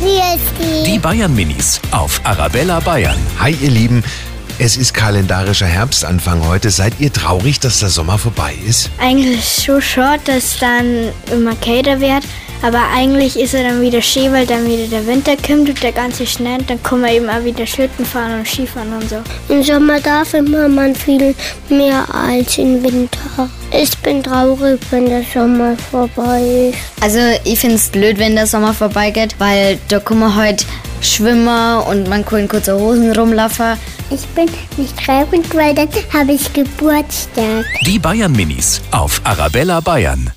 Die Bayern Minis auf Arabella Bayern. Hi ihr Lieben, es ist kalendarischer Herbstanfang heute. Seid ihr traurig, dass der Sommer vorbei ist? Eigentlich so short, dass dann immer kälter wird. Aber eigentlich ist er dann wieder schön, weil dann wieder der Winter kommt und der ganze Schnee. Und dann kann man eben auch wieder Schlitten fahren und Skifahren und so. Im Sommer darf immer man viel mehr als im Winter. Ich bin traurig, wenn der Sommer vorbei ist. Also ich finde es blöd, wenn der Sommer vorbeigeht, weil da kann man halt schwimmen und man kann in kurzer Hosen rumlaufen. Ich bin nicht traurig, weil dann habe ich Geburtstag. Die Bayern Minis auf Arabella Bayern.